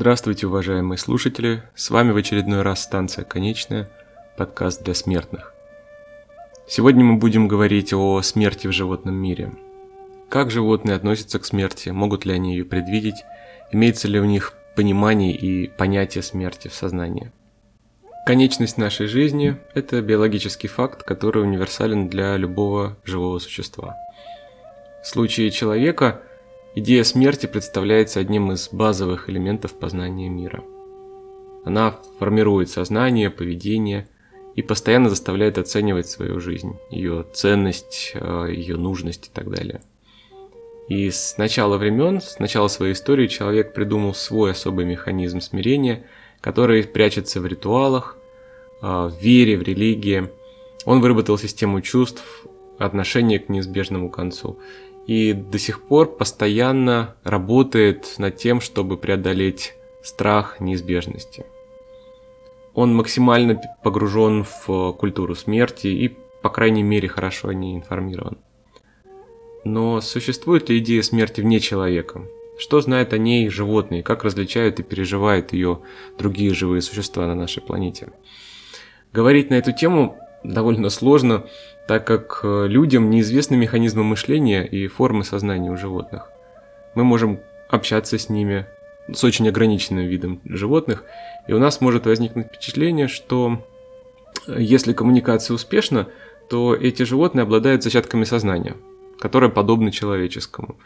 Здравствуйте, уважаемые слушатели! С вами в очередной раз станция «Конечная», подкаст для смертных. Сегодня мы будем говорить о смерти в животном мире. Как животные относятся к смерти, могут ли они ее предвидеть, имеется ли у них понимание и понятие смерти в сознании. Конечность нашей жизни – это биологический факт, который универсален для любого живого существа. В случае человека – Идея смерти представляется одним из базовых элементов познания мира. Она формирует сознание, поведение и постоянно заставляет оценивать свою жизнь, ее ценность, э, ее нужность и так далее. И с начала времен, с начала своей истории человек придумал свой особый механизм смирения, который прячется в ритуалах, э, в вере, в религии. Он выработал систему чувств, отношение к неизбежному концу и до сих пор постоянно работает над тем, чтобы преодолеть страх неизбежности. Он максимально погружен в культуру смерти и, по крайней мере, хорошо о ней информирован. Но существует ли идея смерти вне человека? Что знают о ней животные? Как различают и переживают ее другие живые существа на нашей планете? Говорить на эту тему довольно сложно, так как э, людям неизвестны механизмы мышления и формы сознания у животных. Мы можем общаться с ними, с очень ограниченным видом животных, и у нас может возникнуть впечатление, что э, если коммуникация успешна, то эти животные обладают зачатками сознания, которые подобны человеческому.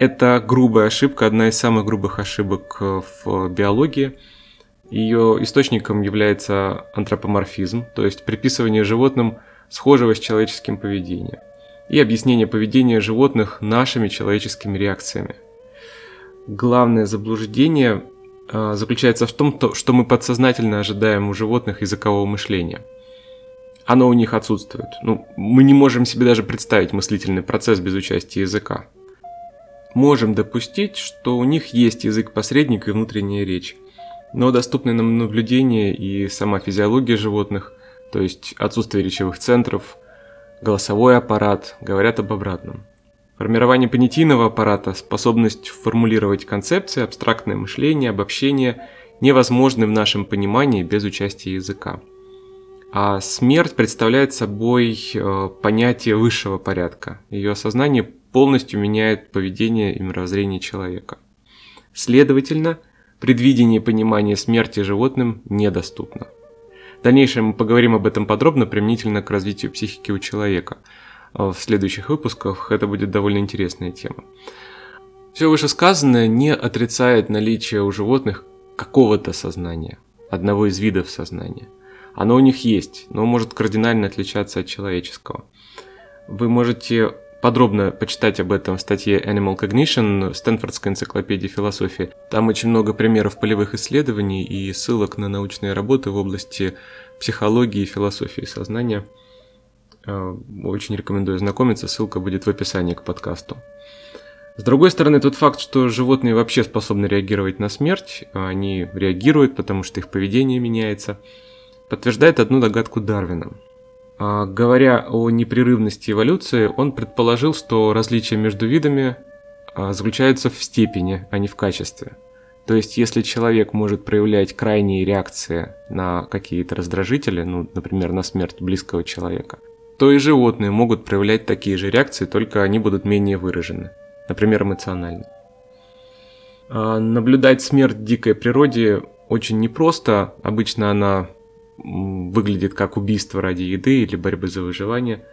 Это грубая ошибка, одна из самых грубых ошибок э, в биологии. Ее источником является антропоморфизм, то есть приписывание животным схожего с человеческим поведением, и объяснение поведения животных нашими человеческими реакциями. Главное заблуждение э, заключается в том, что мы подсознательно ожидаем у животных языкового мышления. Оно у них отсутствует. Ну, мы не можем себе даже представить мыслительный процесс без участия языка. Можем допустить, что у них есть язык-посредник и внутренняя речь. Но доступны нам наблюдения и сама физиология животных то есть отсутствие речевых центров, голосовой аппарат, говорят об обратном. Формирование понятийного аппарата, способность формулировать концепции, абстрактное мышление, обобщение невозможны в нашем понимании без участия языка. А смерть представляет собой э, понятие высшего порядка. Ее осознание полностью меняет поведение и мировоззрение человека. Следовательно, предвидение понимания смерти животным недоступно. В дальнейшем мы поговорим об этом подробно, применительно к развитию психики у человека. А в следующих выпусках это будет довольно интересная тема. Все вышесказанное не отрицает наличие у животных какого-то сознания, одного из видов сознания. Оно у них есть, но может кардинально отличаться от человеческого. Вы можете подробно почитать об этом в статье Animal Cognition Стэнфордской энциклопедии философии. Там очень много примеров полевых исследований и ссылок на научные работы в области психологии философии сознания. Э, очень рекомендую знакомиться, ссылка будет в описании к подкасту. С другой стороны, тот факт, что животные вообще способны реагировать на смерть, а они реагируют, потому что их поведение меняется, подтверждает одну догадку Дарвина – а, говоря о непрерывности эволюции, он предположил, что различия между видами а, заключаются в степени, а не в качестве. То есть, если человек может проявлять крайние реакции на какие-то раздражители, ну, например, на смерть близкого человека, то и животные могут проявлять такие же реакции, только они будут менее выражены, например, эмоционально. А наблюдать смерть в дикой природе очень непросто, обычно она выглядит как убийство ради еды или борьбы за выживание.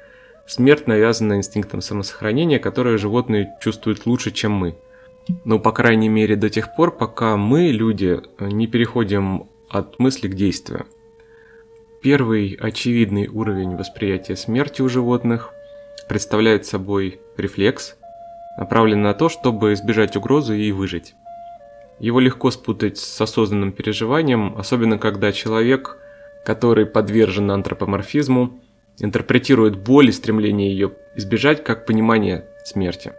Смерть навязана инстинктом самосохранения, которое животные чувствуют лучше, чем мы. Ну, по крайней мере, до тех пор, пока мы, люди, не переходим от мысли к действию. Первый очевидный уровень восприятия смерти у животных представляет собой рефлекс, направленный на то, чтобы избежать угрозы и выжить. Его легко спутать с осознанным переживанием, особенно когда человек, который подвержен антропоморфизму, интерпретирует боль и стремление ее избежать как понимание смерти.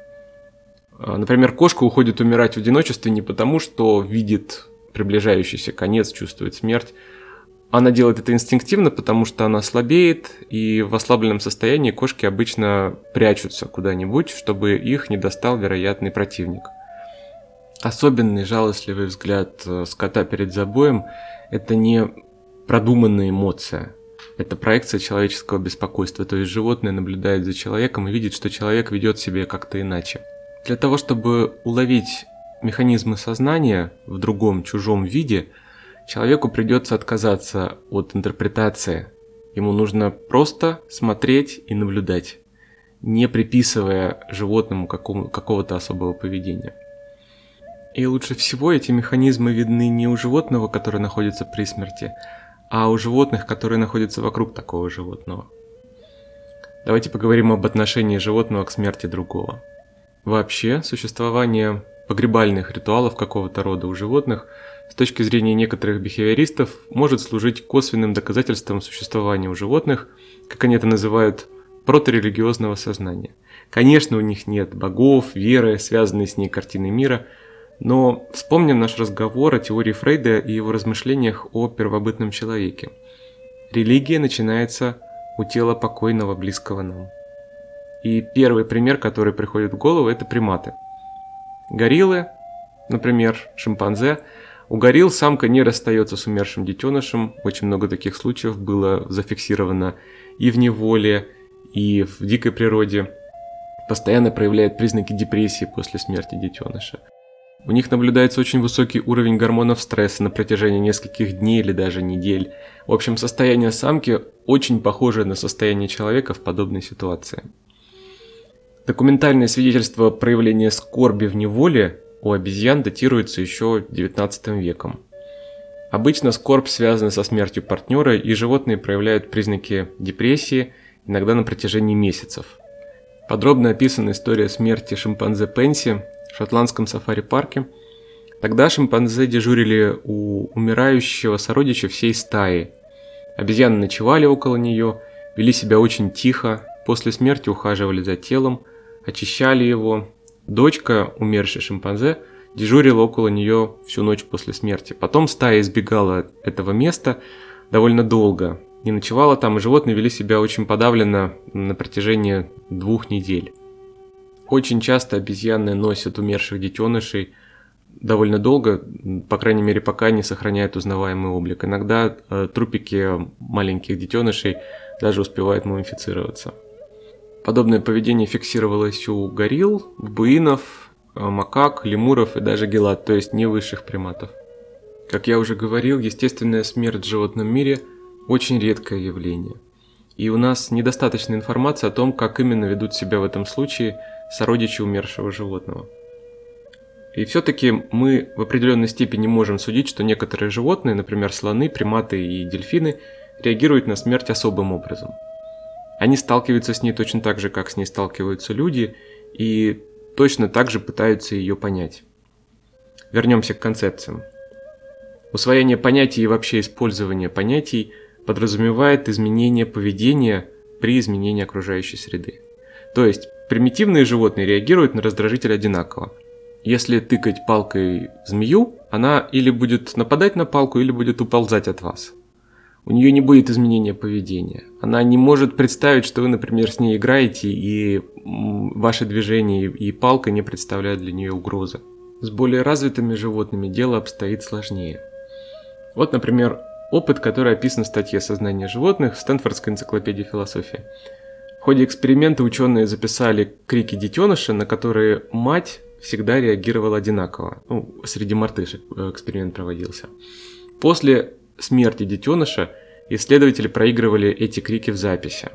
А, например, кошка уходит умирать в одиночестве не потому, что видит приближающийся конец, чувствует смерть. Она делает это инстинктивно, потому что она слабеет, и в ослабленном состоянии кошки обычно прячутся куда-нибудь, чтобы их не достал вероятный противник. Особенный жалостливый взгляд э, скота перед забоем – это не продуманная эмоция, это проекция человеческого беспокойства, то есть животное наблюдает за человеком и видит, что человек ведет себя как-то иначе. Для того, чтобы уловить механизмы сознания в другом чужом виде, человеку придется отказаться от интерпретации. Ему нужно просто смотреть и наблюдать, не приписывая животному какому, какого-то особого поведения. И лучше всего эти механизмы видны не у животного, которое находится при смерти, а у животных, которые находятся вокруг такого животного. Давайте поговорим об отношении животного к смерти другого. Вообще, существование погребальных ритуалов какого-то рода у животных с точки зрения некоторых бихевиористов может служить косвенным доказательством существования у животных, как они это называют, проторелигиозного сознания. Конечно, у них нет богов, веры, связанной с ней картины мира – но вспомним наш разговор о теории Фрейда и его размышлениях о первобытном человеке. Религия начинается у тела покойного, близкого нам. И первый пример, который приходит в голову, это приматы. Гориллы, например, шимпанзе, у горилл самка не расстается с умершим детенышем. Очень много таких случаев было зафиксировано и в неволе, и в дикой природе. Постоянно проявляет признаки депрессии после смерти детеныша. У них наблюдается очень высокий уровень гормонов стресса на протяжении нескольких дней или даже недель. В общем, состояние самки очень похоже на состояние человека в подобной ситуации. Документальное свидетельство проявления скорби в неволе у обезьян датируется еще 19 веком. Обычно скорбь связана со смертью партнера, и животные проявляют признаки депрессии, иногда на протяжении месяцев. Подробно описана история смерти шимпанзе Пенси, шотландском сафари-парке. Тогда шимпанзе дежурили у умирающего сородича всей стаи. Обезьяны ночевали около нее, вели себя очень тихо, после смерти ухаживали за телом, очищали его. Дочка умершей шимпанзе дежурила около нее всю ночь после смерти. Потом стая избегала этого места довольно долго, не ночевала там, и животные вели себя очень подавленно на протяжении двух недель. Очень часто обезьяны носят умерших детенышей довольно долго, по крайней мере, пока не сохраняют узнаваемый облик. Иногда э, трупики маленьких детенышей даже успевают мумифицироваться. Подобное поведение фиксировалось у горилл, бабуинов, э, макак, лемуров и даже гелат, то есть не высших приматов. Как я уже говорил, естественная смерть в животном мире – очень редкое явление. И у нас недостаточно информации о том, как именно ведут себя в этом случае – сородичи умершего животного. И все-таки мы в определенной степени можем судить, что некоторые животные, например слоны, приматы и дельфины, реагируют на смерть особым образом. Они сталкиваются с ней точно так же, как с ней сталкиваются люди, и точно так же пытаются ее понять. Вернемся к концепциям. Усвоение понятий и вообще использование понятий подразумевает изменение поведения при изменении окружающей среды. То есть Примитивные животные реагируют на раздражитель одинаково. Если тыкать палкой змею, она или будет нападать на палку, или будет уползать от вас. У нее не будет изменения поведения. Она не может представить, что вы, например, с ней играете, и ваши движения и палка не представляют для нее угрозы. С более развитыми животными дело обстоит сложнее. Вот, например, опыт, который описан в статье «Сознание животных» в Стэнфордской энциклопедии философии ходе эксперимента ученые записали крики детеныша, на которые мать всегда реагировала одинаково. Ну, среди мартышек э, эксперимент проводился. После смерти детеныша исследователи проигрывали эти крики в записи.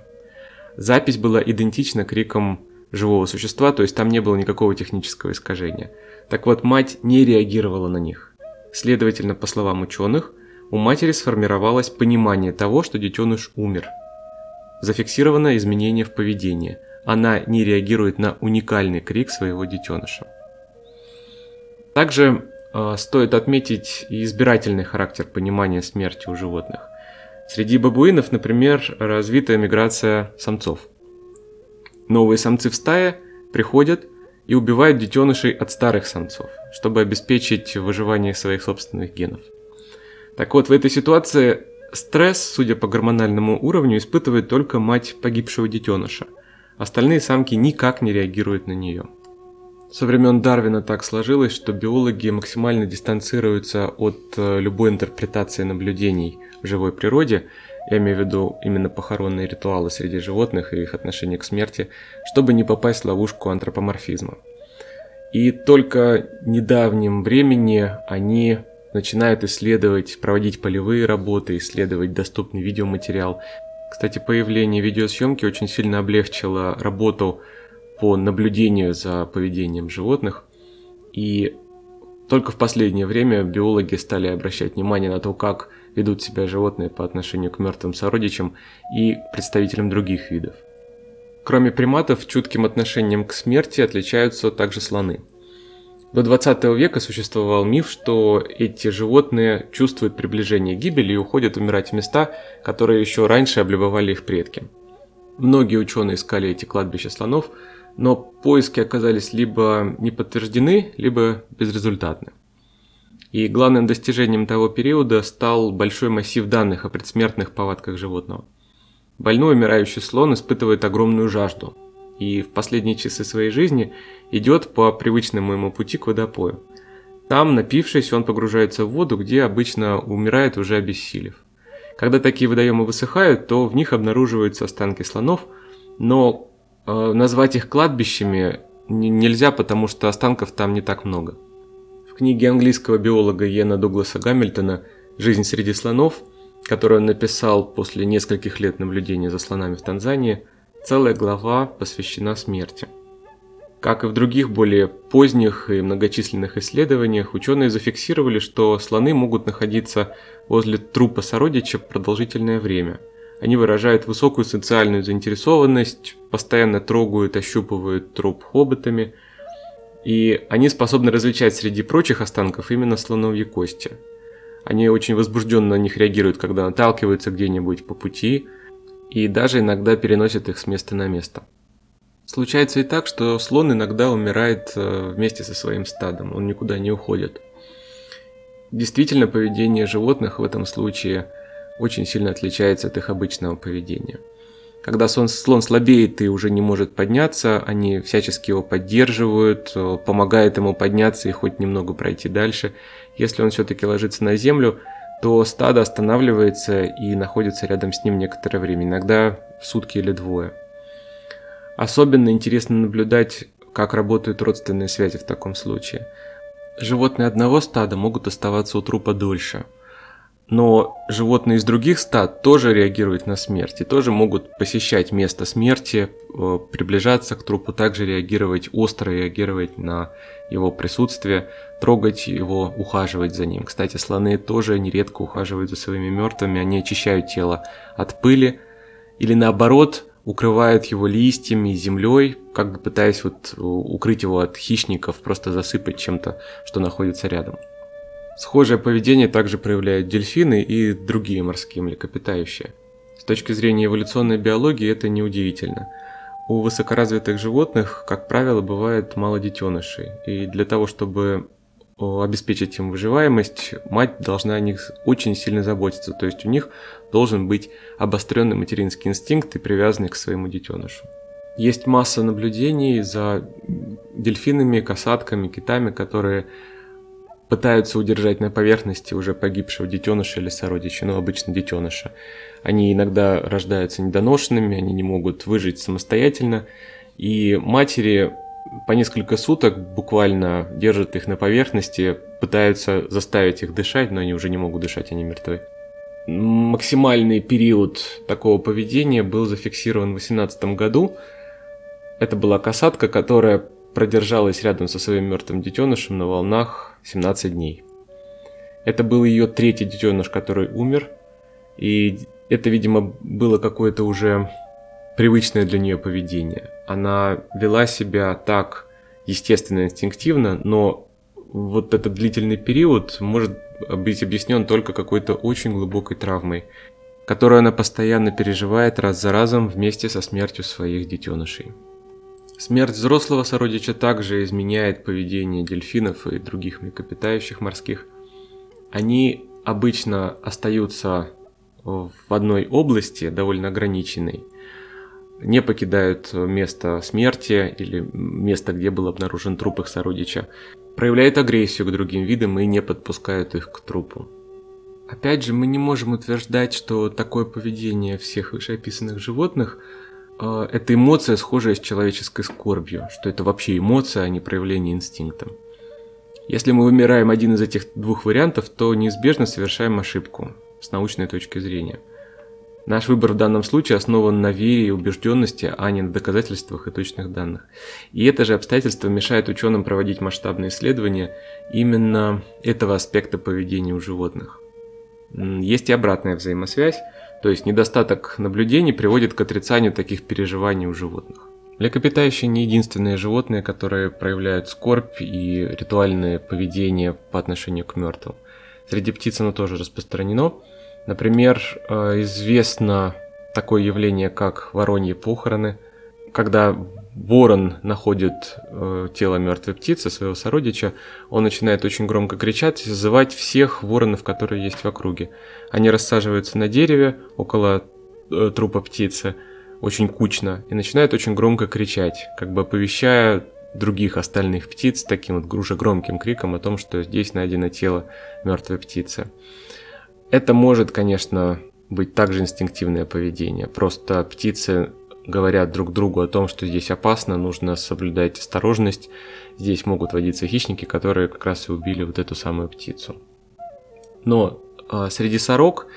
Запись была идентична крикам живого существа, то есть там не было никакого технического искажения. Так вот, мать не реагировала на них. Следовательно, по словам ученых, у матери сформировалось понимание того, что детеныш умер – зафиксировано изменение в поведении. Она не реагирует на уникальный крик своего детеныша. Также э, стоит отметить избирательный характер понимания смерти у животных. Среди бабуинов, например, развита миграция самцов. Новые самцы в стае приходят и убивают детенышей от старых самцов, чтобы обеспечить выживание своих собственных генов. Так вот, в этой ситуации стресс, судя по гормональному уровню, испытывает только мать погибшего детеныша. Остальные самки никак не реагируют на нее. Со времен Дарвина так сложилось, что биологи максимально дистанцируются от э, любой интерпретации наблюдений в живой природе, я имею в виду именно похоронные ритуалы среди животных и их отношение к смерти, чтобы не попасть в ловушку антропоморфизма. И только недавнем времени они начинают исследовать, проводить полевые работы, исследовать доступный видеоматериал. Кстати, появление видеосъемки очень сильно облегчило работу по наблюдению за поведением животных. И только в последнее время биологи стали обращать внимание на то, как ведут себя животные по отношению к мертвым сородичам и представителям других видов. Кроме приматов, чутким отношением к смерти отличаются также слоны. До 20 века существовал миф, что эти животные чувствуют приближение гибели и уходят умирать в места, которые еще раньше облюбовали их предки. Многие ученые искали эти кладбища слонов, но поиски оказались либо не подтверждены, либо безрезультатны. И главным достижением того периода стал большой массив данных о предсмертных повадках животного. Больной умирающий слон испытывает огромную жажду и в последние часы своей жизни идет по привычному ему пути к водопою. Там, напившись, он погружается в воду, где обычно умирает уже обессилев. Когда такие водоемы высыхают, то в них обнаруживаются останки слонов, но Э, назвать их кладбищами нельзя, потому что останков там не так много. В книге английского биолога Йена Дугласа Гамильтона «Жизнь среди слонов», которую он написал после нескольких лет наблюдения за слонами в Танзании, целая глава посвящена смерти. Как и в других более поздних и многочисленных исследованиях, ученые зафиксировали, что слоны могут находиться возле трупа сородича продолжительное время – они выражают высокую социальную заинтересованность, постоянно трогают, ощупывают труп хоботами, и они способны различать среди прочих останков именно слоновьи кости. Они очень возбужденно на них реагируют, когда наталкиваются где-нибудь по пути, и даже иногда переносят их с места на место. Случается и так, что слон иногда умирает э, вместе со своим стадом, он никуда не уходит. Действительно, поведение животных в этом случае – очень сильно отличается от их обычного поведения. Когда слон, слон слабеет и уже не может подняться, они всячески его поддерживают, э, помогают ему подняться и хоть немного пройти дальше. Если он все-таки ложится на землю, то стадо останавливается и находится рядом с ним некоторое время, иногда в сутки или двое. Особенно интересно наблюдать, как работают родственные связи в таком случае. Животные одного стада могут оставаться у трупа дольше – но животные из других стад тоже реагируют на смерть и тоже могут посещать место смерти, э, приближаться к трупу, также реагировать, остро реагировать на его присутствие, трогать его, ухаживать за ним. Кстати, слоны тоже нередко ухаживают за своими мертвыми, они очищают тело от пыли или наоборот укрывают его листьями, землей, как бы пытаясь вот укрыть его от хищников, просто засыпать чем-то, что находится рядом. Схожее поведение также проявляют дельфины и другие морские млекопитающие. С точки зрения эволюционной биологии это неудивительно. У высокоразвитых животных, как правило, бывает мало детенышей, и для того, чтобы обеспечить им выживаемость, мать должна о них очень сильно заботиться, то есть у них должен быть обостренный материнский инстинкт и привязанный к своему детенышу. Есть масса наблюдений за дельфинами, касатками, китами, которые пытаются удержать на поверхности уже погибшего детеныша или сородича, ну, обычно детеныша. Они иногда рождаются недоношенными, они не могут выжить самостоятельно, и матери по несколько суток буквально держат их на поверхности, пытаются заставить их дышать, но они уже не могут дышать, они мертвы. Максимальный период такого поведения был зафиксирован в 2018 году. Это была касатка, которая продержалась рядом со своим мертвым детенышем на волнах 17 дней. Это был ее третий детеныш, который умер, и это, видимо, было какое-то уже привычное для нее поведение. Она вела себя так естественно, инстинктивно, но вот этот длительный период может быть объяснен только какой-то очень глубокой травмой, которую она постоянно переживает раз за разом вместе со смертью своих детенышей. Смерть взрослого сородича также изменяет поведение дельфинов и других млекопитающих морских. Они обычно остаются в одной области, довольно ограниченной, не покидают место смерти или место, где был обнаружен труп их сородича, проявляют агрессию к другим видам и не подпускают их к трупу. Опять же, мы не можем утверждать, что такое поведение всех вышеописанных животных э, это эмоция, схожая с человеческой скорбью, что это вообще эмоция, а не проявление инстинкта. Если мы вымираем один из этих двух вариантов, то неизбежно совершаем ошибку с научной точки зрения – Наш выбор в данном случае основан на вере и убежденности, а не на доказательствах и точных данных. И это же обстоятельство мешает ученым проводить масштабные исследования именно этого аспекта поведения у животных. Есть и обратная взаимосвязь, то есть недостаток наблюдений приводит к отрицанию таких переживаний у животных. Млекопитающие не единственные животные, которые проявляют скорбь и ритуальное поведение по отношению к мертвым. Среди птиц оно тоже распространено – Например, э, известно такое явление, как вороньи похороны, когда ворон находит э, тело мертвой птицы, своего сородича, он начинает очень громко кричать зазывать всех воронов, которые есть в округе. Они рассаживаются на дереве около э, трупа птицы, очень кучно, и начинают очень громко кричать, как бы оповещая других остальных птиц таким вот уже громким криком о том, что здесь найдено тело мертвой птицы. Это может, конечно, быть также инстинктивное поведение. Просто птицы говорят друг другу о том, что здесь опасно, нужно соблюдать осторожность. Здесь могут водиться хищники, которые как раз и убили вот эту самую птицу. Но э, среди сорок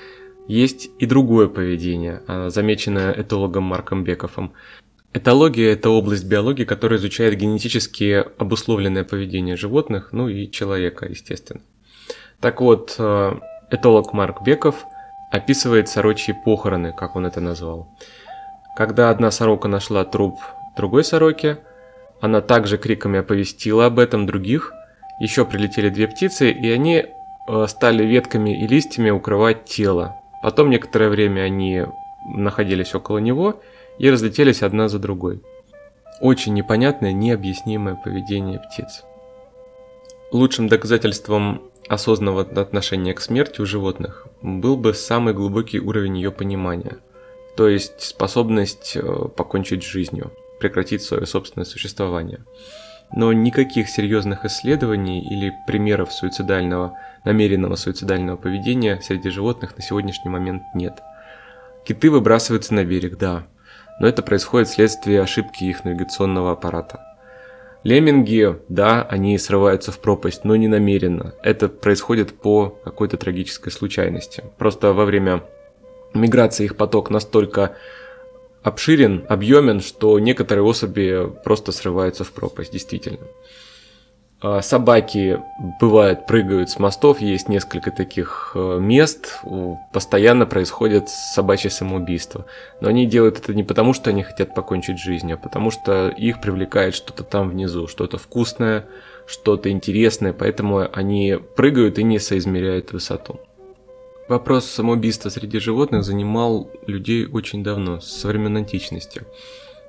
есть и другое поведение, э, замеченное этологом Марком Бековым. Этология – это область биологии, которая изучает генетически обусловленное поведение животных, ну и человека, естественно. Так вот, э, Этолог Марк Беков описывает сорочьи похороны, как он это назвал. Когда одна сорока нашла труп другой сороки, она также криками оповестила об этом других. Еще прилетели две птицы, и они э, стали ветками и листьями укрывать тело. Потом некоторое время они находились около него и разлетелись одна за другой. Очень непонятное, необъяснимое поведение птиц. Лучшим доказательством осознанного отношения к смерти у животных был бы самый глубокий уровень ее понимания, то есть способность э, покончить жизнью, прекратить свое собственное существование. Но никаких серьезных исследований или примеров суицидального, намеренного суицидального поведения среди животных на сегодняшний момент нет. Киты выбрасываются на берег, да, но это происходит вследствие ошибки их навигационного аппарата. Лемминги, да, они срываются в пропасть, но не намеренно. Это происходит по какой-то трагической случайности. Просто во время миграции их поток настолько обширен, объемен, что некоторые особи просто срываются в пропасть, действительно. А, собаки бывают прыгают с мостов, есть несколько таких э, мест, постоянно происходит собачье самоубийство. Но они делают это не потому, что они хотят покончить жизнь, а потому что их привлекает что-то там внизу, что-то вкусное, что-то интересное, поэтому они прыгают и не соизмеряют высоту. Вопрос самоубийства среди животных занимал людей очень давно, со времен античности.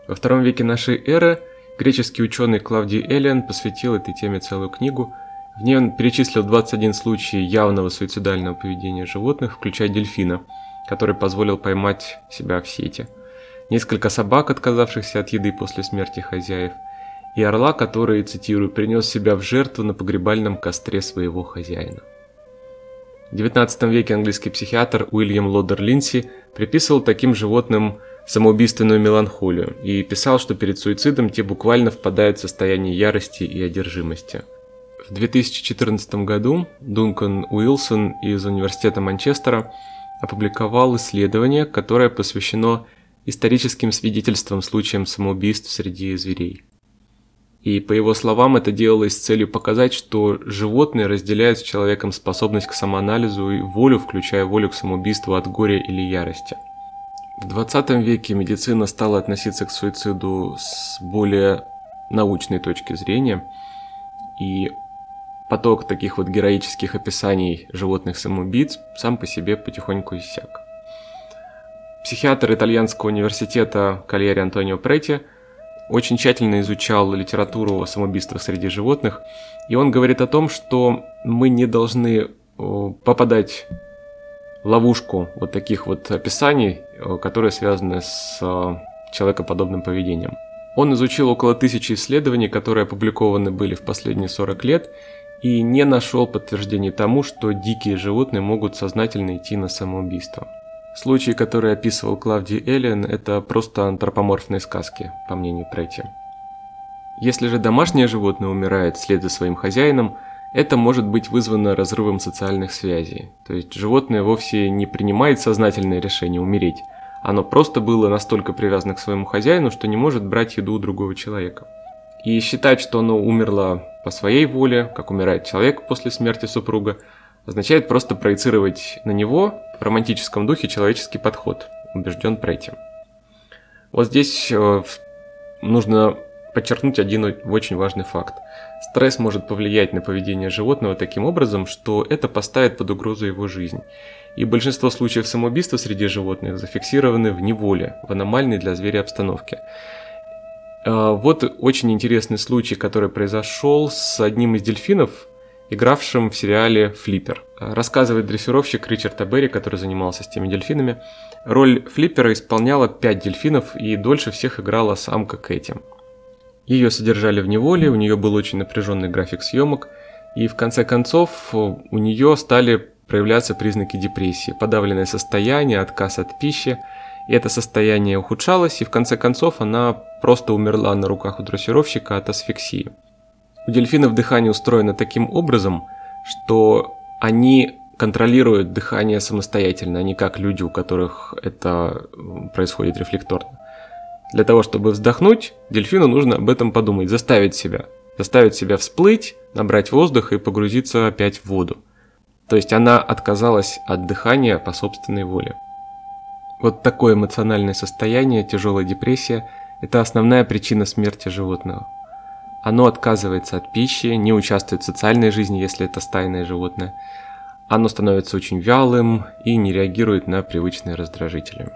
Во втором веке нашей эры – Греческий ученый Клавдий Элиан посвятил этой теме целую книгу. В ней он перечислил 21 случай явного суицидального поведения животных, включая дельфина, который позволил поймать себя в сети, несколько собак, отказавшихся от еды после смерти хозяев, и орла, который, цитирую, принес себя в жертву на погребальном костре своего хозяина. В XIX веке английский психиатр Уильям Лодер Линси приписывал таким животным самоубийственную меланхолию и писал, что перед суицидом те буквально впадают в состояние ярости и одержимости. В 2014 году Дункан Уилсон из Университета Манчестера опубликовал исследование, которое посвящено историческим свидетельствам случаям самоубийств среди зверей. И по его словам, это делалось с целью показать, что животные разделяют с человеком способность к самоанализу и волю, включая волю к самоубийству от горя или ярости – в 20 веке медицина стала относиться к суициду с более научной точки зрения, и поток таких вот героических описаний животных-самоубийц сам по себе потихоньку иссяк. Психиатр итальянского университета Кальери Антонио Прети очень тщательно изучал литературу о самоубийствах среди животных, и он говорит о том, что мы не должны попадать в ловушку вот таких вот описаний, которые связаны с человекоподобным поведением. Он изучил около тысячи исследований, которые опубликованы были в последние 40 лет, и не нашел подтверждений тому, что дикие животные могут сознательно идти на самоубийство. Случаи, которые описывал Клавдий Эллен, это просто антропоморфные сказки, по мнению Прети. Если же домашнее животное умирает вслед за своим хозяином, это может быть вызвано разрывом социальных связей. То есть животное вовсе не принимает сознательное решение умереть, оно просто было настолько привязано к своему хозяину, что не может брать еду у другого человека. И считать, что оно умерло по своей воле, как умирает человек после смерти супруга, означает просто проецировать на него романтическом духе человеческий подход, убежден Прейти. Вот здесь э, нужно подчеркнуть один очень важный факт. Стресс может повлиять на поведение животного таким образом, что это поставит под угрозу его жизнь и большинство случаев самоубийства среди животных зафиксированы в неволе, в аномальной для зверя обстановке. А, вот очень интересный случай, который произошел с одним из дельфинов, игравшим в сериале «Флиппер». Рассказывает дрессировщик Ричард Аберри, который занимался с теми дельфинами. Роль Флиппера исполняла пять дельфинов и дольше всех играла самка Кэти. Ее содержали в неволе, у нее был очень напряженный график съемок, и в конце концов у нее стали проявляться признаки депрессии, подавленное состояние, отказ от пищи. И это состояние ухудшалось, и в конце концов она просто умерла на руках у дрессировщика от асфиксии. У дельфинов дыхание устроено таким образом, что они контролируют дыхание самостоятельно, а не как люди, у которых это происходит рефлекторно. Для того, чтобы вздохнуть, дельфину нужно об этом подумать, заставить себя. Заставить себя всплыть, набрать воздух и погрузиться опять в воду. То есть она отказалась от дыхания по собственной воле. Вот такое эмоциональное состояние, тяжелая депрессия – это основная причина смерти животного. Оно отказывается от пищи, не участвует в социальной жизни, если это стайное животное. Оно становится очень вялым и не реагирует на привычные раздражители.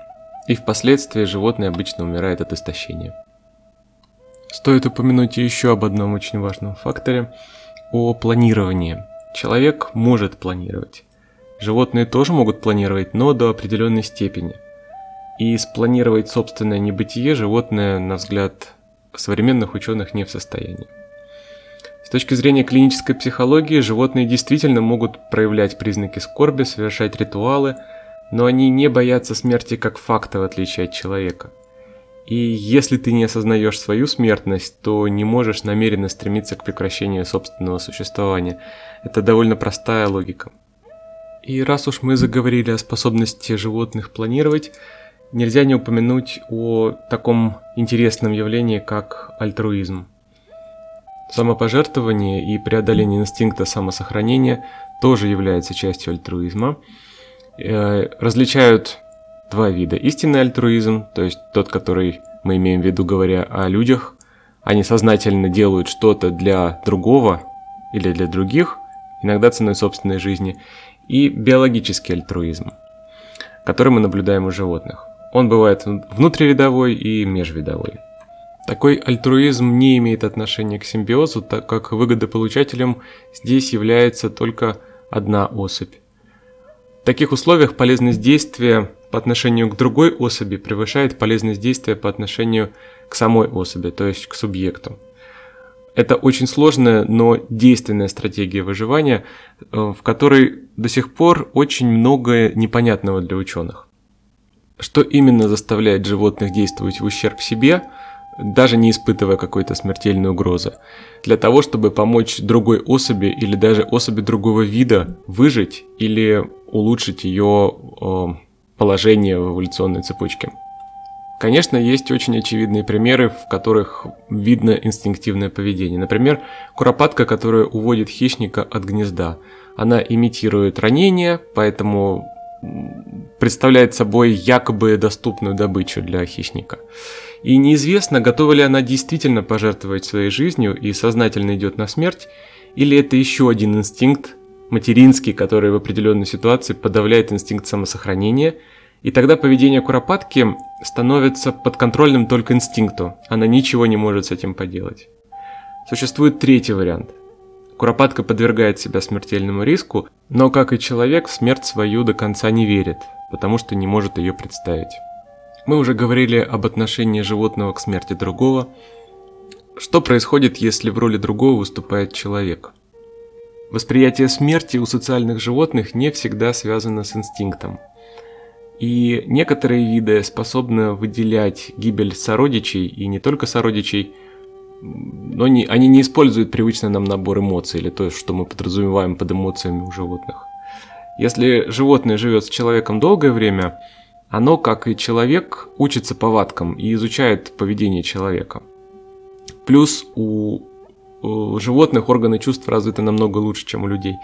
И впоследствии животное обычно умирает от истощения. Стоит упомянуть еще об одном очень важном факторе – о планировании – Человек может планировать. Животные тоже могут планировать, но до определенной степени. И спланировать собственное небытие животное, на взгляд современных ученых, не в состоянии. С точки зрения клинической психологии, животные действительно могут проявлять признаки скорби, совершать ритуалы, но они не боятся смерти как факта, в отличие от человека – и если ты не осознаешь свою смертность, то не можешь намеренно стремиться к прекращению собственного существования. Это довольно простая логика. И раз уж мы заговорили о способности животных планировать, нельзя не упомянуть о таком интересном явлении, как альтруизм. Самопожертвование и преодоление инстинкта самосохранения тоже являются частью альтруизма. Э, различают два вида. Истинный альтруизм, то есть тот, который мы имеем в виду, говоря о людях, они сознательно делают что-то для другого или для других, иногда ценой собственной жизни, и биологический альтруизм, который мы наблюдаем у животных. Он бывает внутривидовой и межвидовой. Такой альтруизм не имеет отношения к симбиозу, так как выгодополучателем здесь является только одна особь. В таких условиях полезность действия по отношению к другой особи превышает полезность действия по отношению к самой особи, то есть к субъекту. Это очень сложная, но действенная стратегия выживания, э, в которой до сих пор очень многое непонятного для ученых. Что именно заставляет животных действовать в ущерб себе, даже не испытывая какой-то смертельной угрозы, для того, чтобы помочь другой особи или даже особи другого вида выжить или улучшить ее э, положение в эволюционной цепочке. Конечно, есть очень очевидные примеры, в которых видно инстинктивное поведение. Например, куропатка, которая уводит хищника от гнезда. Она имитирует ранение, поэтому представляет собой якобы доступную добычу для хищника. И неизвестно, готова ли она действительно пожертвовать своей жизнью и сознательно идет на смерть, Или это еще один инстинкт, материнский, который в определенной ситуации подавляет инстинкт самосохранения, и тогда поведение куропатки становится подконтрольным только инстинкту, она ничего не может с этим поделать. Существует третий вариант. Куропатка подвергает себя смертельному риску, но, как и человек, в смерть свою до конца не верит, потому что не может ее представить. Мы уже говорили об отношении животного к смерти другого. Что происходит, если в роли другого выступает человек? Восприятие смерти у социальных животных не всегда связано с инстинктом. И некоторые виды способны выделять гибель сородичей, и не только сородичей, но не, они не используют привычный нам набор эмоций, или то, что мы подразумеваем под эмоциями у животных. Если животное живет с человеком долгое время, оно, как и человек, учится повадкам и изучает поведение человека. Плюс у, у животных органы чувств развиты намного лучше, чем у людей.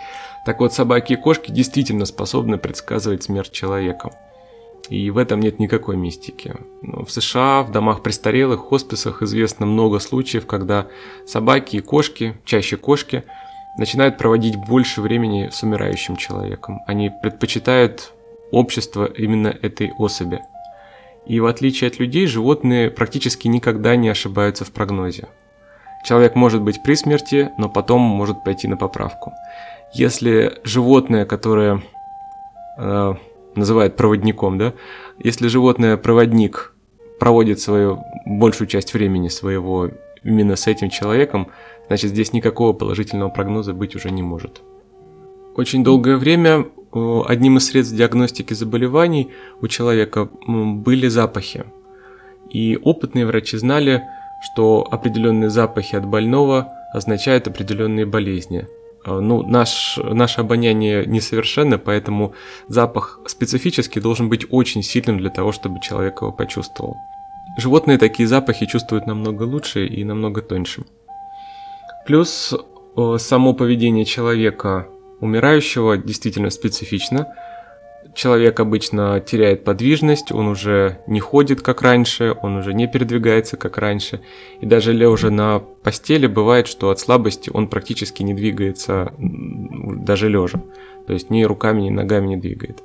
Так вот, собаки и кошки действительно способны предсказывать смерть человека. И в этом нет никакой мистики. Но в США, в домах престарелых, хосписах известно много случаев, когда собаки и кошки, чаще кошки, начинают проводить больше времени с умирающим человеком. Они предпочитают общества именно этой особи. И в отличие от людей, животные практически никогда не ошибаются в прогнозе. Человек может быть при смерти, но потом может пойти на поправку. Если животное, которое э, называют проводником, да, если животное проводник проводит свою большую часть времени своего именно с этим человеком, значит здесь никакого положительного прогноза быть уже не может. Очень долгое время одним из средств диагностики заболеваний у человека были запахи. И опытные врачи знали, что определенные запахи от больного означают определенные болезни. А, ну, наш, наше обоняние несовершенно, поэтому запах специфически должен быть очень сильным для того, чтобы человек его почувствовал. Животные такие запахи чувствуют намного лучше и намного тоньше. Плюс само поведение человека умирающего действительно специфично. Человек обычно теряет подвижность, он уже не ходит как раньше, он уже не передвигается как раньше. И даже лежа на постели бывает, что от слабости он практически не двигается даже лежа. То есть ни руками, ни ногами не двигает.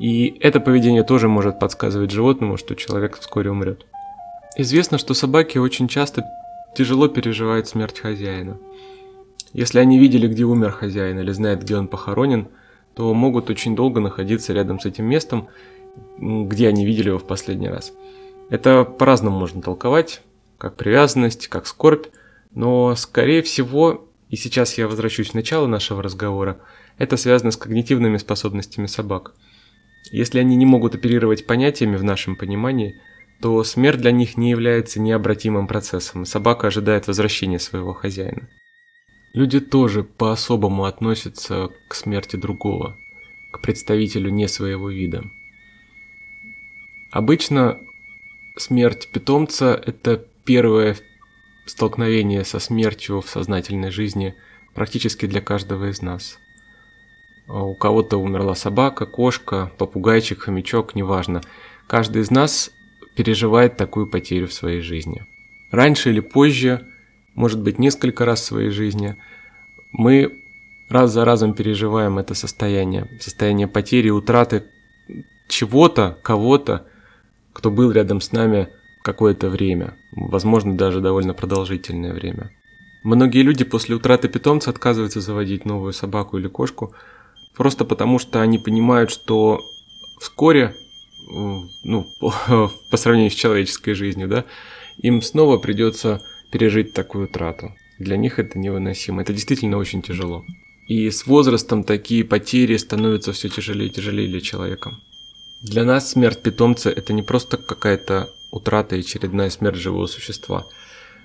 И это поведение тоже может подсказывать животному, что человек вскоре умрет. Известно, что собаки очень часто тяжело переживают смерть хозяина. Если они видели, где умер хозяин или знают, где он похоронен, то могут очень долго находиться рядом с этим местом, где они видели его в последний раз. Это по-разному можно толковать, как привязанность, как скорбь, но скорее всего, и сейчас я возвращусь к началу нашего разговора, это связано с когнитивными способностями собак. Если они не могут оперировать понятиями в нашем понимании, то смерть для них не является необратимым процессом, собака ожидает возвращения своего хозяина. Люди тоже по-особому относятся к смерти другого, к представителю не своего вида. Обычно смерть питомца – это первое столкновение со смертью в сознательной жизни практически для каждого из нас. А у кого-то умерла собака, кошка, попугайчик, хомячок, неважно. Каждый из нас переживает такую потерю в своей жизни. Раньше или позже – может быть, несколько раз в своей жизни, мы раз за разом переживаем это состояние, состояние потери, утраты чего-то, кого-то, кто был рядом с нами какое-то время, возможно, даже довольно продолжительное время. Многие люди после утраты питомца отказываются заводить новую собаку или кошку, просто потому что они понимают, что вскоре, ну, по, сравнению с человеческой жизнью, да, им снова придется пережить такую трату. Для них это невыносимо. Это действительно очень тяжело. И с возрастом такие потери становятся все тяжелее и тяжелее для человека. Для нас смерть питомца это не просто какая-то утрата и очередная смерть живого существа.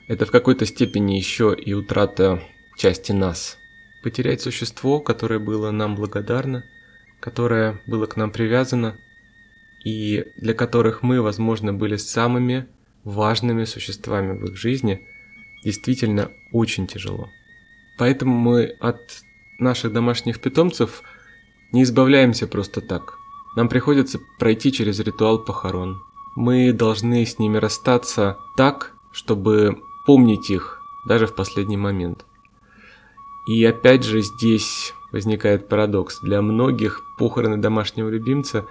Это в какой-то степени еще и утрата части нас. Потерять существо, которое было нам благодарно, которое было к нам привязано, и для которых мы, возможно, были самыми важными существами в их жизни – действительно очень тяжело. Поэтому мы от наших домашних питомцев не избавляемся просто так. Нам приходится пройти через ритуал похорон. Мы должны с ними расстаться так, чтобы помнить их даже в последний момент. И опять же здесь возникает парадокс. Для многих похороны домашнего любимца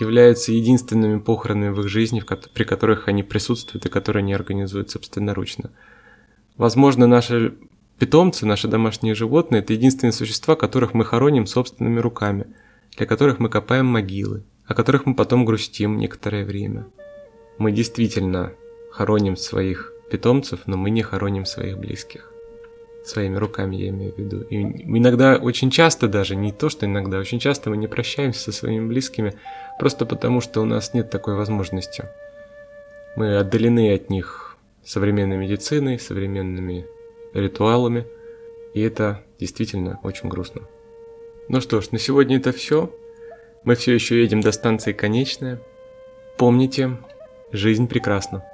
являются единственными похоронами в их жизни, при которых они присутствуют и которые они организуют собственноручно. Возможно, наши питомцы, наши домашние животные – это единственные существа, которых мы хороним собственными руками, для которых мы копаем могилы, о которых мы потом грустим некоторое время. Мы действительно хороним своих питомцев, но мы не хороним своих близких. Своими руками я имею в виду. И иногда, очень часто даже, не то что иногда, очень часто мы не прощаемся со своими близкими, просто потому что у нас нет такой возможности. Мы отдалены от них современной медициной, современными ритуалами, и это действительно очень грустно. Ну что ж, на сегодня это все. Мы все еще едем до станции Конечная. Помните, жизнь прекрасна.